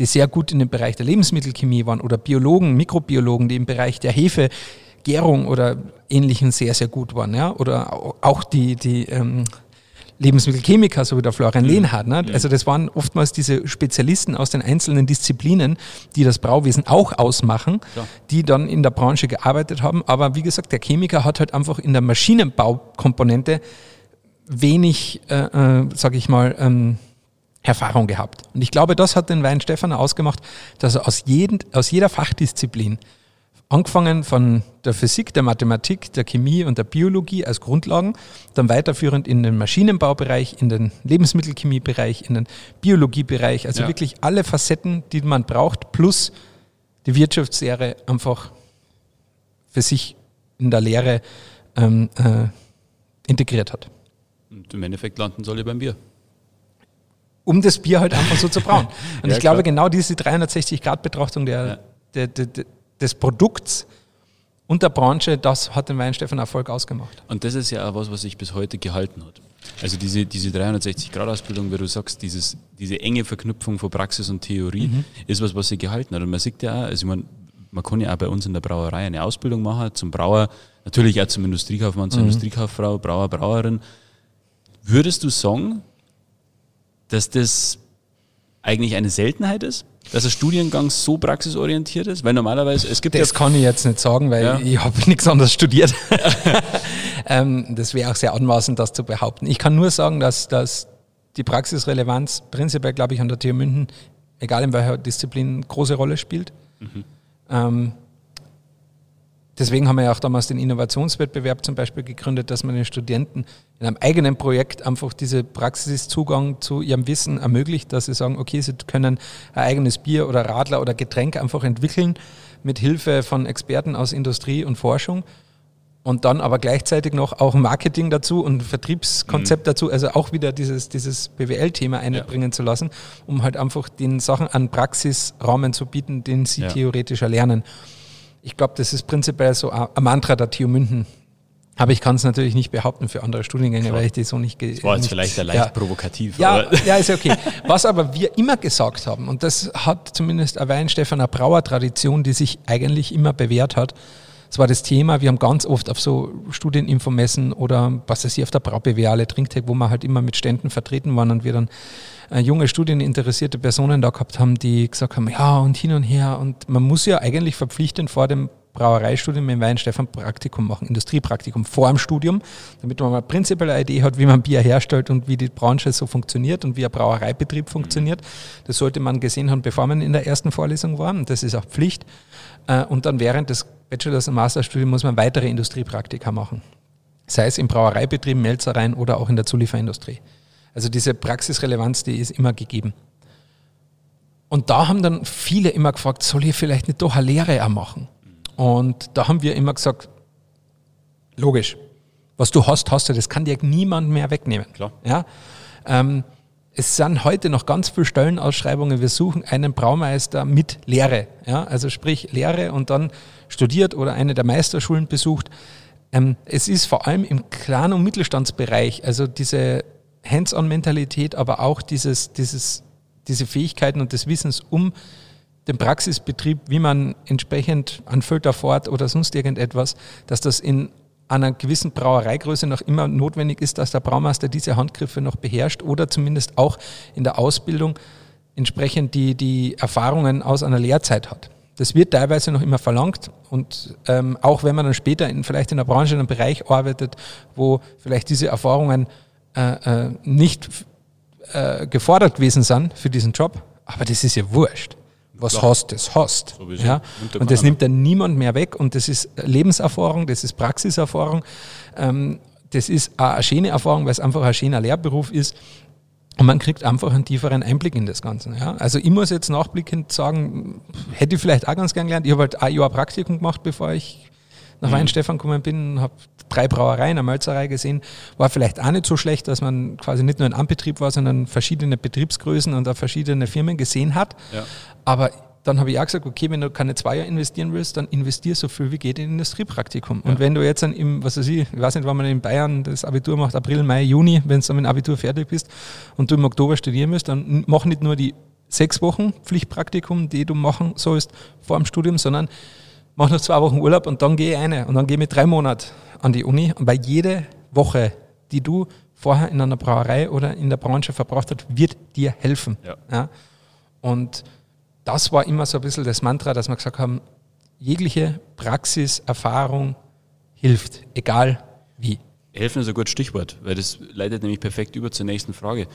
die sehr gut in dem Bereich der Lebensmittelchemie waren oder Biologen, Mikrobiologen, die im Bereich der Hefe Gärung oder Ähnlichen sehr, sehr gut waren. Ja? Oder auch die, die ähm, Lebensmittelchemiker, so wie der Florian mhm. Lehnhardt. Ne? Also das waren oftmals diese Spezialisten aus den einzelnen Disziplinen, die das Brauwesen auch ausmachen, ja. die dann in der Branche gearbeitet haben. Aber wie gesagt, der Chemiker hat halt einfach in der Maschinenbaukomponente wenig, äh, äh, sage ich mal, ähm, Erfahrung gehabt. Und ich glaube, das hat den Wein Stefan ausgemacht, dass er aus, jeden, aus jeder Fachdisziplin Angefangen von der Physik, der Mathematik, der Chemie und der Biologie als Grundlagen, dann weiterführend in den Maschinenbaubereich, in den Lebensmittelchemiebereich, in den Biologiebereich, also ja. wirklich alle Facetten, die man braucht, plus die Wirtschaftslehre einfach für sich in der Lehre ähm, äh, integriert hat. Und im Endeffekt landen soll beim Bier. Um das Bier halt einfach so zu brauen. Und ja, ich glaube, genau diese 360-Grad-Betrachtung der, ja. der, der des Produkts und der Branche, das hat den Weinstefan Erfolg ausgemacht. Und das ist ja auch was, was sich bis heute gehalten hat. Also diese, diese 360-Grad-Ausbildung, wie du sagst, dieses, diese enge Verknüpfung von Praxis und Theorie mhm. ist was, was sich gehalten hat. Und man sieht ja auch, also man, man kann ja auch bei uns in der Brauerei eine Ausbildung machen zum Brauer, natürlich auch zum Industriekaufmann, zur mhm. Industriekauffrau, Brauer, Brauerin. Würdest du sagen, dass das eigentlich eine Seltenheit ist? dass der Studiengang so praxisorientiert ist? Weil normalerweise, es gibt Das ja kann ich jetzt nicht sagen, weil ja. ich habe nichts anderes studiert. ähm, das wäre auch sehr anmaßend, das zu behaupten. Ich kann nur sagen, dass, dass die Praxisrelevanz prinzipiell, glaube ich, an der TU München, egal in welcher Disziplin, große Rolle spielt. Mhm. Ähm, Deswegen haben wir ja auch damals den Innovationswettbewerb zum Beispiel gegründet, dass man den Studenten in einem eigenen Projekt einfach diese Praxiszugang zu ihrem Wissen ermöglicht, dass sie sagen, okay, sie können ein eigenes Bier oder Radler oder Getränk einfach entwickeln mit Hilfe von Experten aus Industrie und Forschung und dann aber gleichzeitig noch auch Marketing dazu und Vertriebskonzept mhm. dazu, also auch wieder dieses, dieses BWL-Thema einbringen ja. zu lassen, um halt einfach den Sachen an Praxisrahmen zu bieten, den sie ja. theoretisch erlernen ich glaube, das ist prinzipiell so ein Mantra der TU München. Aber ich kann es natürlich nicht behaupten für andere Studiengänge, Klar. weil ich die so nicht... Das war jetzt vielleicht leicht ja, provokativ. Ja, ja, ist okay. Was aber wir immer gesagt haben, und das hat zumindest eine Weinstefaner Brauer-Tradition, die sich eigentlich immer bewährt hat, Das war das Thema. Wir haben ganz oft auf so Studieninfomessen oder was weiß ich, auf der Braubewehrle, Trinktech, wo wir halt immer mit Ständen vertreten waren und wir dann junge studieninteressierte Personen da gehabt haben, die gesagt haben, ja und hin und her und man muss ja eigentlich verpflichtend vor dem Brauereistudium in Weinstefan Praktikum machen, Industriepraktikum vor dem Studium, damit man mal prinzipiell eine Idee hat, wie man Bier herstellt und wie die Branche so funktioniert und wie ein Brauereibetrieb funktioniert. Das sollte man gesehen haben, bevor man in der ersten Vorlesung war. Das ist auch Pflicht. Äh, und dann während des Bachelors- und Masterstudiums muss man weitere Industriepraktika machen. Sei es im Brauereibetrieb, Melzereien oder auch in der Zulieferindustrie. Also diese Praxisrelevanz, die ist immer gegeben. Und da haben dann viele immer gefragt, soll ich vielleicht nicht doch eine Lehre auch machen? Und da haben wir immer gesagt, logisch, was du hast, hast du, das kann dir niemand mehr wegnehmen. Klar. Ja? Ähm, es sind heute noch ganz viele Stellenausschreibungen. Wir suchen einen Braumeister mit Lehre. Ja? Also sprich Lehre und dann studiert oder eine der Meisterschulen besucht. Ähm, es ist vor allem im Klein- und Mittelstandsbereich, also diese Hands-on-Mentalität, aber auch dieses, dieses, diese Fähigkeiten und des Wissens um den Praxisbetrieb, wie man entsprechend an Filter fort oder sonst irgendetwas, dass das in einer gewissen Brauereigröße noch immer notwendig ist, dass der Braumeister diese Handgriffe noch beherrscht oder zumindest auch in der Ausbildung entsprechend die, die Erfahrungen aus einer Lehrzeit hat. Das wird teilweise noch immer verlangt und ähm, auch wenn man dann später in, vielleicht in der Branche in einem Bereich arbeitet, wo vielleicht diese Erfahrungen äh, äh, nicht äh, gefordert gewesen sind für diesen Job, aber das ist ja wurscht was Klar. hast, das hast. Sowieso. Ja? Und das nimmt dann niemand mehr weg und das ist Lebenserfahrung, das ist Praxiserfahrung, ähm, das ist auch eine schöne Erfahrung, weil es einfach ein schöner Lehrberuf ist. Und man kriegt einfach einen tieferen Einblick in das Ganze. Ja? Also ich muss jetzt nachblickend sagen, hätte ich vielleicht auch ganz gern gelernt. Ich habe halt ein Jahr Praktikum gemacht, bevor ich nach mhm. Weinstefan gekommen bin, habe drei Brauereien, eine Malzerei gesehen. War vielleicht auch nicht so schlecht, dass man quasi nicht nur ein Anbetrieb war, sondern verschiedene Betriebsgrößen und auch verschiedene Firmen gesehen hat. Ja. Aber dann habe ich auch gesagt, okay, wenn du keine zwei Jahre investieren willst, dann investier so viel wie geht in Industriepraktikum. Ja. Und wenn du jetzt dann im, was weiß ich, ich weiß nicht, wann man in Bayern das Abitur macht, April, Mai, Juni, wenn du dann mit dem Abitur fertig bist und du im Oktober studieren musst, dann mach nicht nur die sechs Wochen Pflichtpraktikum, die du machen sollst vor dem Studium, sondern mach noch zwei Wochen Urlaub und dann gehe ich eine und dann gehe ich mit drei Monaten an die Uni. Und bei jede Woche, die du vorher in einer Brauerei oder in der Branche verbracht hast, wird dir helfen. Ja. ja. Und das war immer so ein bisschen das Mantra, dass wir gesagt haben, jegliche Praxiserfahrung hilft, egal wie. Helfen ist ein gutes Stichwort, weil das leitet nämlich perfekt über zur nächsten Frage.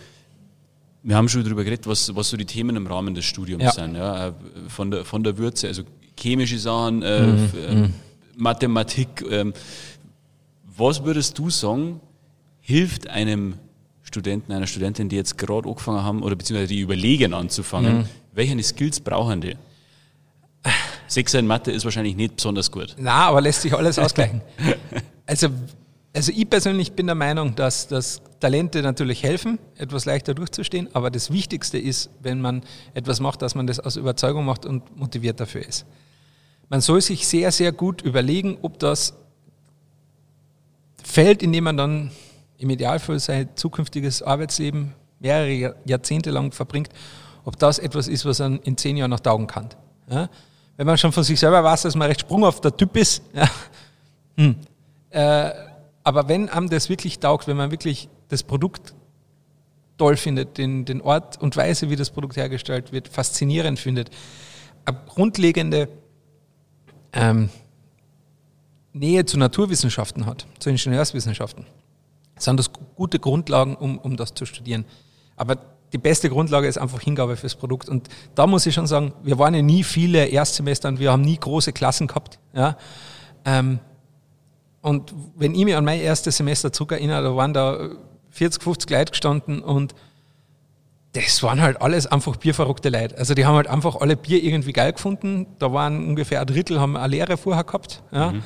Wir haben schon darüber geredet, was, was so die Themen im Rahmen des Studiums ja. sind. Ja? Von, der, von der Würze, also chemische Sachen, äh, mhm. mhm. Mathematik. Äh, was würdest du sagen, hilft einem Studenten, einer Studentin, die jetzt gerade angefangen haben oder beziehungsweise die überlegen anzufangen, mhm. welche Skills brauchen die? Sechser in Mathe ist wahrscheinlich nicht besonders gut. Na, aber lässt sich alles ausgleichen. also, also ich persönlich bin der Meinung, dass, dass Talente natürlich helfen, etwas leichter durchzustehen, aber das Wichtigste ist, wenn man etwas macht, dass man das aus Überzeugung macht und motiviert dafür ist. Man soll sich sehr, sehr gut überlegen, ob das Feld, in dem man dann im Idealfall sein zukünftiges Arbeitsleben mehrere Jahrzehnte lang verbringt, ob das etwas ist, was man in zehn Jahren noch taugen kann. Ja? Wenn man schon von sich selber weiß, dass man recht sprunghafter Typ ist, ja? hm. äh, aber wenn einem das wirklich taugt, wenn man wirklich das Produkt toll findet, den, den Ort und Weise, wie das Produkt hergestellt wird, faszinierend findet, eine grundlegende ähm, Nähe zu Naturwissenschaften hat, zu Ingenieurswissenschaften, sind das gute Grundlagen, um, um das zu studieren. Aber die beste Grundlage ist einfach Hingabe fürs Produkt. Und da muss ich schon sagen, wir waren ja nie viele Erstsemester und wir haben nie große Klassen gehabt. Ja. Ähm, und wenn ich mich an mein erstes Semester zurückerinnere, da waren da 40, 50 Leute gestanden und das waren halt alles einfach bierverrückte Leute. Also die haben halt einfach alle Bier irgendwie geil gefunden. Da waren ungefähr ein Drittel haben eine Lehre vorher gehabt. Ja. Mhm,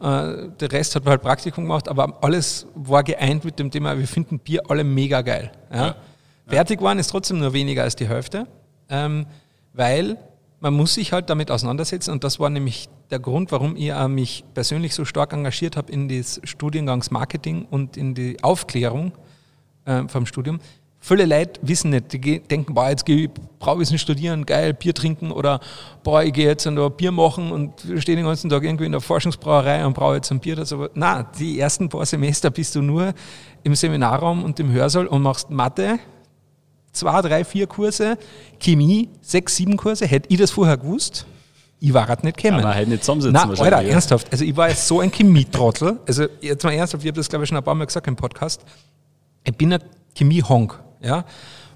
äh, der Rest hat halt Praktikum gemacht, aber alles war geeint mit dem Thema, wir finden Bier alle mega geil. Ja. Ja. Fertig waren ist trotzdem nur weniger als die Hälfte, ähm, weil man muss sich halt damit auseinandersetzen und das war nämlich der Grund, warum ich mich persönlich so stark engagiert habe in das Studiengangsmarketing und in die Aufklärung äh, vom Studium Viele Leute wissen nicht, die denken, boah, jetzt gehe ich Brauwissen studieren, geil, Bier trinken oder boah, ich gehe jetzt ein Bier machen und stehe den ganzen Tag irgendwie in der Forschungsbrauerei und brauche jetzt ein Bier. Das aber, na, die ersten paar Semester bist du nur im Seminarraum und im Hörsaal und machst Mathe, zwei, drei, vier Kurse, Chemie, sechs, sieben Kurse. Hätte ich das vorher gewusst, ich war halt nicht gekommen. Man halt nicht zusammensitzen wahrscheinlich, Alter, ernsthaft. Also ich war jetzt so ein Chemietrottel. Also jetzt mal ernsthaft, ich habe das glaube ich schon ein paar Mal gesagt im Podcast. Ich bin ein Chemie-Honk, ja.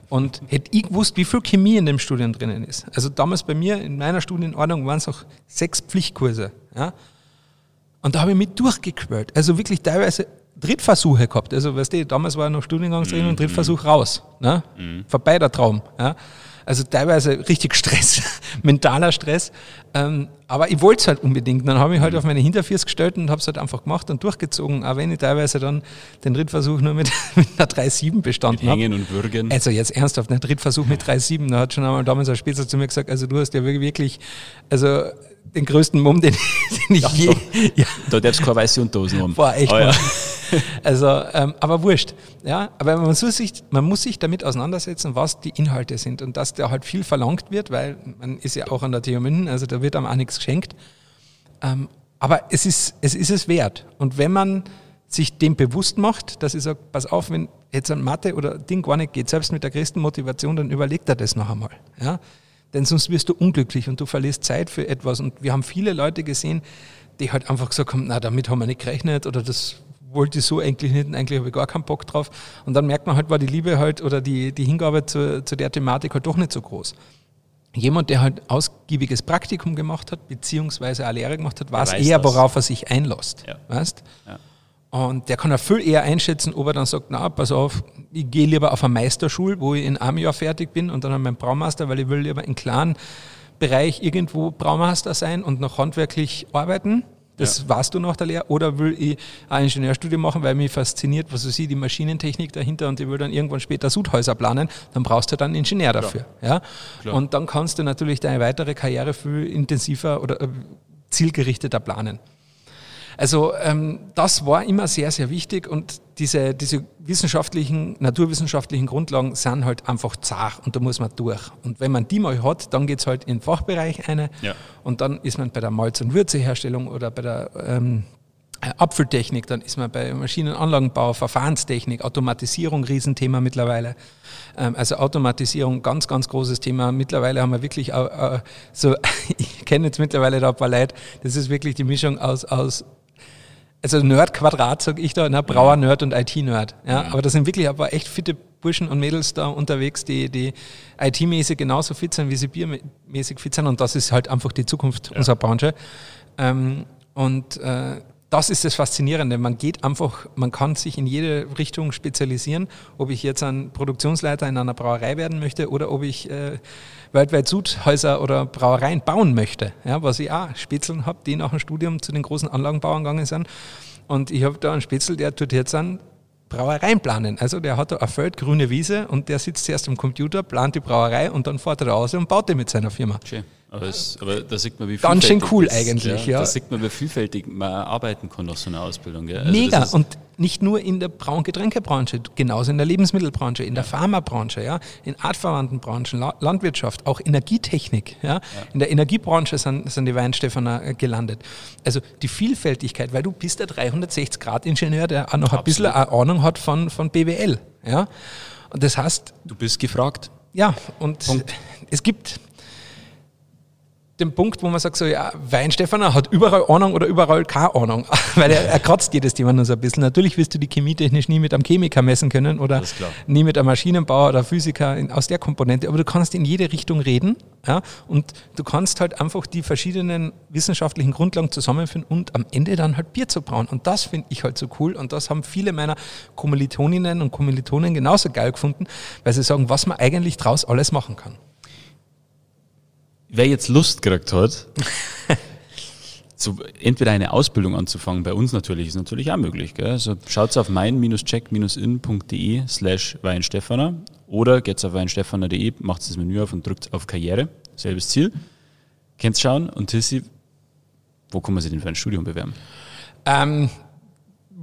Und hätte ich gewusst, wie viel Chemie in dem Studium drinnen ist. Also damals bei mir in meiner Studienordnung waren es auch sechs Pflichtkurse, ja. Und da habe ich mich durchgequält. Also wirklich teilweise Drittversuche gehabt. Also weißt du, damals war noch Studiengang drin und Drittversuch raus. Ne? Vorbei der Traum. Ja? Also teilweise richtig Stress, mentaler Stress. Ähm, aber ich wollte es halt unbedingt. Dann habe ich halt auf meine Hinterfüße gestellt und habe es halt einfach gemacht und durchgezogen. Auch wenn ich teilweise dann den Drittversuch nur mit, mit einer 3,7 bestanden habe. Hängen und würgen. Also jetzt ernsthaft, ein Drittversuch mit 3,7, da hat schon einmal damals ein Spitzer zu mir gesagt, also du hast ja wirklich, also den größten Mumm, den, den ich je, ja, Da darfst du keine weiße Unterhosen haben. Boah, echt Ah, ja. Also, ähm, aber wurscht. Ja, aber man muss, sich, man muss sich damit auseinandersetzen, was die Inhalte sind und dass da halt viel verlangt wird, weil man ist ja auch an der TU München, also da wird einem auch nichts geschenkt. Ähm, aber es ist, es ist es wert. Und wenn man sich dem bewusst macht, dass ich sage, pass auf, wenn jetzt ein Mathe oder Ding gar nicht geht, selbst mit der größten Motivation, dann überleg dir das noch einmal. Ja? Denn sonst wirst du unglücklich und du verlierst Zeit für etwas. Und wir haben viele Leute gesehen, die halt einfach gesagt haben, na, damit haben wir nicht gerechnet oder das wollte ich so eigentlich nicht eigentlich habe ich gar keinen Bock drauf. Und dann merkt man halt, war die Liebe halt oder die, die Hingabe zu, zu der Thematik halt doch nicht so groß. Jemand, der halt ausgiebiges Praktikum gemacht hat, beziehungsweise eine Lehre gemacht hat, weiß weiß eher, das. worauf er sich einlässt. Ja. Weißt? Ja. Und der kann auch viel eher einschätzen, ob er dann sagt, na, pass auf, ich gehe lieber auf eine Meisterschule, wo ich in einem Jahr fertig bin und dann habe ich meinen Braumeister, weil ich will lieber in kleinen Bereich irgendwo Braumeister sein und noch handwerklich arbeiten. Das weißt du nach der Lehre. Oder will ich ein Ingenieurstudium machen, weil mich fasziniert, was weiß ich, die Maschinentechnik dahinter und ich will dann irgendwann später Sudhäuser planen, dann brauchst du dann einen Ingenieur dafür. Ja? Klar. Und dann kannst du natürlich deine weitere Karriere viel intensiver oder äh, zielgerichteter planen. Also ähm, das war immer sehr, sehr wichtig und diese, diese wissenschaftlichen, naturwissenschaftlichen Grundlagen sind halt einfach zart und da muss man durch. Und wenn man die mal hat, dann geht's halt in den Fachbereich eine Ja. und dann ist man bei der Malz- und Würzeherstellung oder bei der ähm, äh, Apfeltechnik, dann ist man bei Maschinenanlagenbau, Verfahrenstechnik, Automatisierung, Riesenthema mittlerweile. Ähm, also Automatisierung, ganz, ganz großes Thema. Mittlerweile haben wir wirklich äh, äh, so, ich kenne jetzt mittlerweile da ein paar Leute, das ist wirklich die Mischung aus, aus also Nerd-Quadrat, sag ich da, ne? Brauer-Nerd und IT-Nerd. Ja? Aber da sind wirklich aber echt fitte Burschen und Mädels da unterwegs, die, die IT-mäßig genauso fit sind, wie sie biermäßig fit sind. Und das ist halt einfach die Zukunft unserer Branche. Ähm, und äh, das ist das Faszinierende. Man geht einfach, man kann sich in jede Richtung spezialisieren, ob ich jetzt ein Produktionsleiter in einer Brauerei werden möchte oder ob ich äh, weltweit Sudhäuser oder Brauereien bauen möchte. Ja, was ich auch Spätzeln habe, die nach dem Studium zu den großen Anlagenbauern gegangen sind. Und ich habe da einen Spätzl, der tut jetzt an Brauereien planen. Also der hat da ein Feld, grüne Wiese und der sitzt zuerst am Computer, plant die Brauerei und dann fährt er raus und baut die mit seiner Firma. Schön. Aber, es, aber da sieht man, wie Ganz schön vielfältig cool das- eigentlich, ja. Da sieht man, wie vielfältig man arbeiten kann nach so einer Ausbildung. Also Mega. ist- Und nicht nur in der Braun- und Getränkebranche, genauso in der Lebensmittelbranche, in der Pharmabranche, ja, in artverwandten Branchen, La Landwirtschaft, auch Energietechnik. Ja. In der Energiebranche sind, sind die Weinstefaner äh, gelandet. Also die Vielfältigkeit, weil du bist der 360-Grad-Ingenieur, der auch noch ein bisschen eine Ahnung hat von, von BWL. Ja. Und das heißt, du bist gefragt. ja, und es gibt den Punkt, wo man sagt, so, ja, Weinstefaner hat überall Ahnung oder überall keine Ahnung, weil er, er kratzt jedes Thema nur so ein bisschen. Natürlich wirst du die chemietechnisch nie mit einem Chemiker messen können oder nie mit einem Maschinenbauer oder Physiker in, aus der Komponente, aber du kannst in jede Richtung reden ja, und du kannst halt einfach die verschiedenen wissenschaftlichen Grundlagen zusammenführen und am Ende dann halt Bier zu brauen. Und das finde ich halt so cool und das haben viele meiner Kommilitoninnen und Kommilitonen genauso geil gefunden, weil sie sagen, was man eigentlich draus alles machen kann. Wer jetzt Lust gekriegt hat, so entweder eine Ausbildung anzufangen, bei uns natürlich, ist natürlich auch möglich. Gell? Also schaut auf mein-check-in.de slash weinstefaner oder geht's auf weinstefaner.de, macht das Menü auf und drückt auf Karriere, selbes Ziel. Könnt schauen und Tissi, wo kann man sich denn für ein Studium bewerben? Ähm,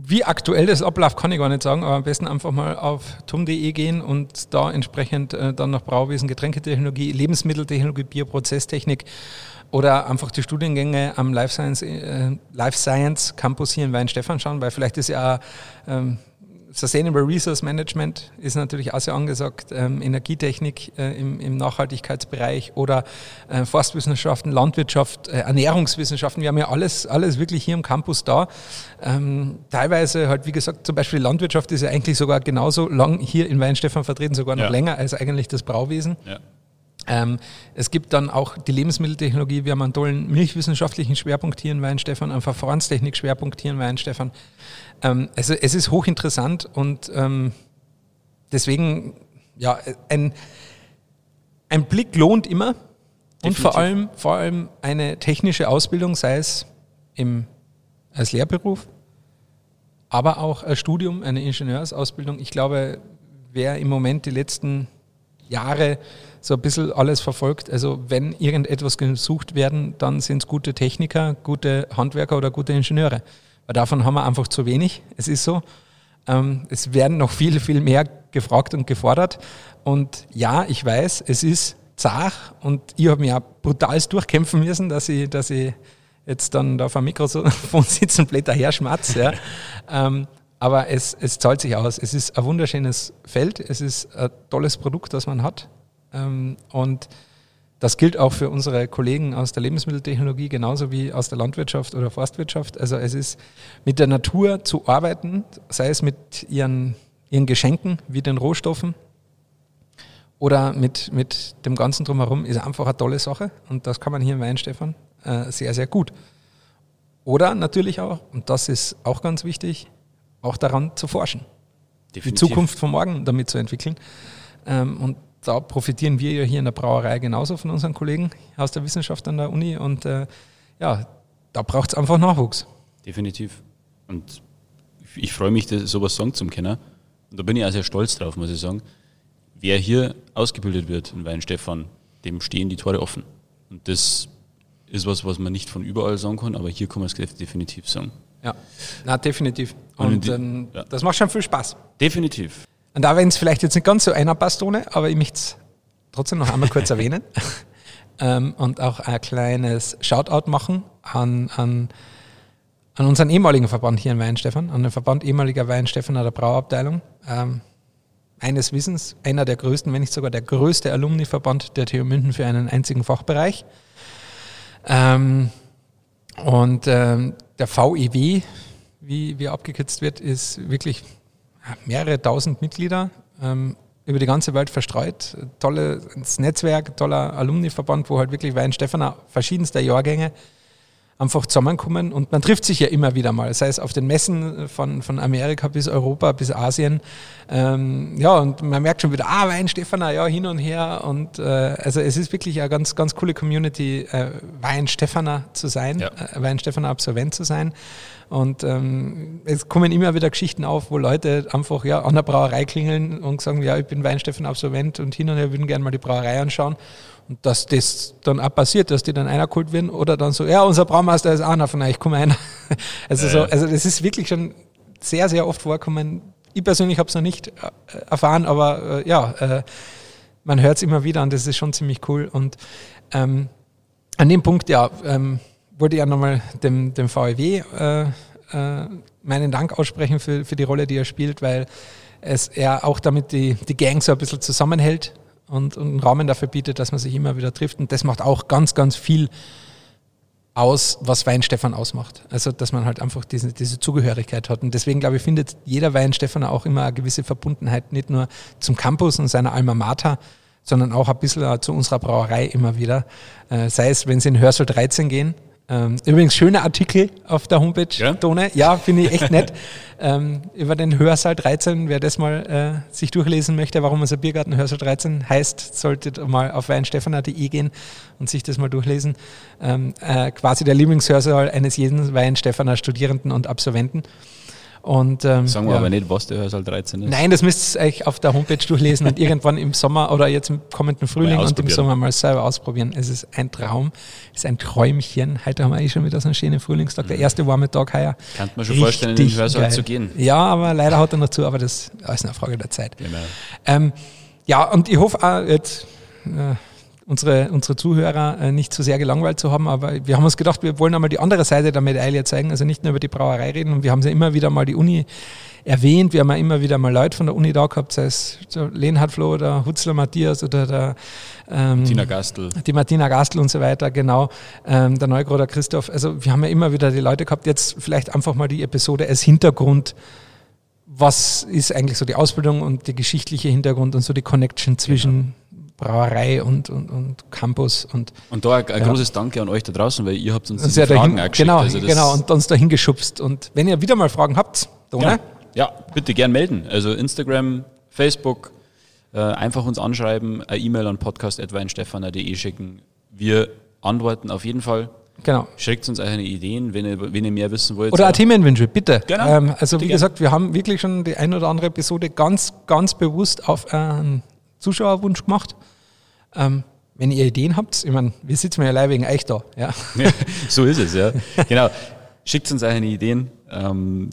wie aktuell das abläuft, kann ich gar nicht sagen, aber am besten einfach mal auf tum.de gehen und da entsprechend äh, dann noch Brauwesen, Getränketechnologie, Lebensmitteltechnologie, Bioprozesstechnik oder einfach die Studiengänge am Life Science, äh, Life Science Campus hier in Weinstefan schauen, weil vielleicht ist ja ähm, Sustainable Resource Management ist natürlich auch sehr angesagt, ähm, Energietechnik äh, im, im, Nachhaltigkeitsbereich oder äh, Forstwissenschaften, Landwirtschaft, äh, Ernährungswissenschaften. Wir haben ja alles, alles wirklich hier im Campus da. Ähm, teilweise halt, wie gesagt, zum Beispiel Landwirtschaft ist ja eigentlich sogar genauso lang hier in Weinstefan vertreten, sogar noch ja. länger als eigentlich das Brauwesen. Ja. Ähm, es gibt dann auch die Lebensmitteltechnologie. Wir haben einen tollen milchwissenschaftlichen Schwerpunkt hier in Weinstefan, einen Verfahrenstechnik-Schwerpunkt hier in Weinstefan. Ähm, also es ist hochinteressant und ähm, deswegen, ja, ein, ein Blick lohnt immer Definitiv. und vor allem, vor allem eine technische Ausbildung, sei es im, als Lehrberuf, aber auch als Studium, eine Ingenieursausbildung. Ich glaube, wer im Moment die letzten Jahre so ein bisschen alles verfolgt. Also wenn irgendetwas gesucht werden, dann sind es gute Techniker, gute Handwerker oder gute Ingenieure. Weil davon haben wir einfach zu wenig. Es ist so. Ähm, es werden noch viel, viel mehr gefragt und gefordert. Und ja, ich weiß, es ist zart und ich habe mich auch brutal durchkämpfen müssen, dass ich, dass ich jetzt dann da vor dem Mikrofon sitzen, Blätter her schmatz. Ja. ähm, aber es, es zahlt sich aus. Es ist ein wunderschönes Feld. Es ist ein tolles Produkt, das man hat. Ähm, und das gilt auch für unsere Kollegen aus der Lebensmitteltechnologie genauso wie aus der Landwirtschaft oder Forstwirtschaft. Also es ist mit der Natur zu arbeiten, sei es mit ihren, ihren Geschenken wie den Rohstoffen oder mit, mit dem Ganzen drumherum, ist einfach eine tolle Sache. Und das kann man hier in Weinstefan äh, sehr, sehr gut. Oder natürlich auch, und das ist auch ganz wichtig, auch daran zu forschen. Definitiv. Die Zukunft von morgen damit zu entwickeln. Ähm, und da profitieren wir ja hier in der Brauerei genauso von unseren Kollegen aus der Wissenschaft an der Uni und äh, ja, da braucht es einfach Nachwuchs. Definitiv. Und ich freue mich, das, sowas sagen zu können. Und da bin ich auch sehr stolz drauf, muss ich sagen. Wer hier ausgebildet wird in Weinstefan, dem stehen die Tore offen. Und das ist was, was man nicht von überall sagen kann, aber hier kann man es definitiv sagen. Ja, na definitiv. Und, Und die, ähm, ja. das macht schon viel Spaß. Definitiv. Und da, wenn es vielleicht jetzt nicht ganz so einer passt ohne, aber ich möchte es trotzdem noch einmal kurz erwähnen ähm, und auch ein kleines Shoutout machen an, an, an unseren ehemaligen Verband hier in Weinstefan, an den Verband ehemaliger Weinstefan der Brauabteilung. Ähm, eines Wissens einer der größten, wenn nicht sogar der größte Alumni-Verband der TU München für einen einzigen Fachbereich. Ähm, und ähm, der VEW, wie, wie abgekürzt wird, ist wirklich mehrere tausend Mitglieder ähm, über die ganze Welt verstreut. Tolles Netzwerk, toller Alumni-Verband, wo halt wirklich Weinstefaner verschiedenster Jahrgänge einfach zusammenkommen und man trifft sich ja immer wieder mal, sei es auf den Messen von, von Amerika bis Europa bis Asien. Ähm, ja, und man merkt schon wieder, ah, Weinstefaner, ja, hin und her. Und äh, also es ist wirklich eine ganz, ganz coole Community, äh, Weinstefaner zu sein, ja. äh, Weinstefaner Absolvent zu sein. Und ähm, es kommen immer wieder Geschichten auf, wo Leute einfach ja, an der Brauerei klingeln und sagen, ja, ich bin Weinstefan Absolvent und hin und her würden gerne mal die Brauerei anschauen. Und dass das dann auch passiert, dass die dann einer geholt werden oder dann so, ja, unser Braumeister ist einer von euch, komm einer. Also, so, also das ist wirklich schon sehr, sehr oft vorkommen. Ich persönlich habe es noch nicht äh, erfahren, aber äh, ja, äh, man hört es immer wieder und das ist schon ziemlich cool. Und ähm, an dem Punkt, ja, ähm, wollte ich ja nochmal dem, dem VEW äh, äh, meinen Dank aussprechen für, für die Rolle, die er spielt, weil es er auch damit die, die Gang so ein bisschen zusammenhält und, und einen Rahmen dafür bietet, dass man sich immer wieder trifft. Und das macht auch ganz, ganz viel aus, was Weinstefan ausmacht. Also, dass man halt einfach diese, diese Zugehörigkeit hat. Und deswegen, glaube ich, findet jeder Weinstefaner auch immer eine gewisse Verbundenheit, nicht nur zum Campus und seiner Alma Mater, sondern auch ein bisschen zu unserer Brauerei immer wieder. Äh, sei es, wenn sie in Hörsel 13 gehen, übrigens schöner Artikel auf der Homepage, ja? Tone. Ja, finde ich echt nett. ähm, über den Hörsaal 13, wer das mal äh, sich durchlesen möchte, warum unser Biergarten Hörsaal 13 heißt, solltet mal auf weinstefana.de gehen und sich das mal durchlesen. Ähm, äh, quasi der Lieblingshörsaal eines jeden Weinstefaner Studierenden und Absolventen. Und, ähm, Sagen wir ja. aber nicht, was der Hörsaal 13 ist. Nein, das müsst ihr euch auf der Homepage durchlesen und irgendwann im Sommer oder jetzt im kommenden Frühling und im. Sommer mal selber ausprobieren. Es ist ein Traum, es ist ein Träumchen. Heute haben wir eh schon wieder so einen schönen Frühlingstag, der erste warme Tag heuer. Kann man schon vorstellen, in den Richtig Hörsaal geil. zu gehen. Ja, aber leider hat er noch zu, aber das ist eine Frage der Zeit. Genau. Ähm, ja, und ich hoffe auch jetzt äh, unsere, unsere Zuhörer äh, nicht zu sehr gelangweilt zu haben, aber wir haben uns gedacht, wir wollen einmal die andere Seite der Medaille zeigen, also nicht nur über die Brauerei reden und wir haben ja immer wieder mal die Uni erwähnt, wir haben ja immer wieder mal Leute von der Uni da gehabt, sei es Lenhard Flo oder Hutzler Matthias oder der ähm, Tina Gastl. die Martina Gastl und so weiter, genau, ähm, der Neugroder Christoph. Also wir haben ja immer wieder die Leute gehabt, jetzt vielleicht einfach mal die Episode als Hintergrund. Was ist eigentlich so die Ausbildung und der geschichtliche Hintergrund und so die Connection zwischen Brauerei und, und, und Campus und Und da ein, ein Ja. großes Danke an euch da draußen, weil ihr habt uns diese Fragen dahin, genau, Also genau, und uns dahin geschubst. Und wenn ihr wieder mal Fragen habt, da, ja, bitte gern melden. Also Instagram, Facebook, äh, einfach uns anschreiben, eine E-Mail an podcast.weinstefana.de schicken. Wir antworten auf jeden Fall. genau. Schickt uns eure Ideen, wenn ihr, wenn ihr mehr wissen wollt. Oder auch Themenwünsche, bitte. Genau. Ähm, also Bitte wie gern. gesagt, wir haben wirklich schon die ein oder andere Episode ganz, ganz bewusst auf einen Zuschauerwunsch gemacht. Ähm, wenn ihr Ideen habt, ich meine, wir sitzen ja leider wegen euch da. Ja. Ja, so ist es, ja. Genau. Schickt uns eure Ideen. Ähm,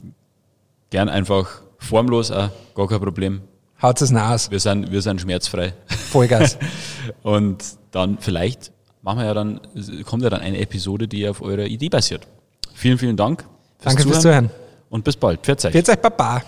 gern einfach formlos, auch, gar kein Problem. Haut es aus. Wir sind, wir sind schmerzfrei. Vollgas. Und dann vielleicht machen wir ja dann, kommt ja dann eine Episode, die auf eurer Idee basiert. Vielen, vielen Dank. Danke fürs Zuhören. Und bis bald. Pfiat euch. Jetzt euch Baba.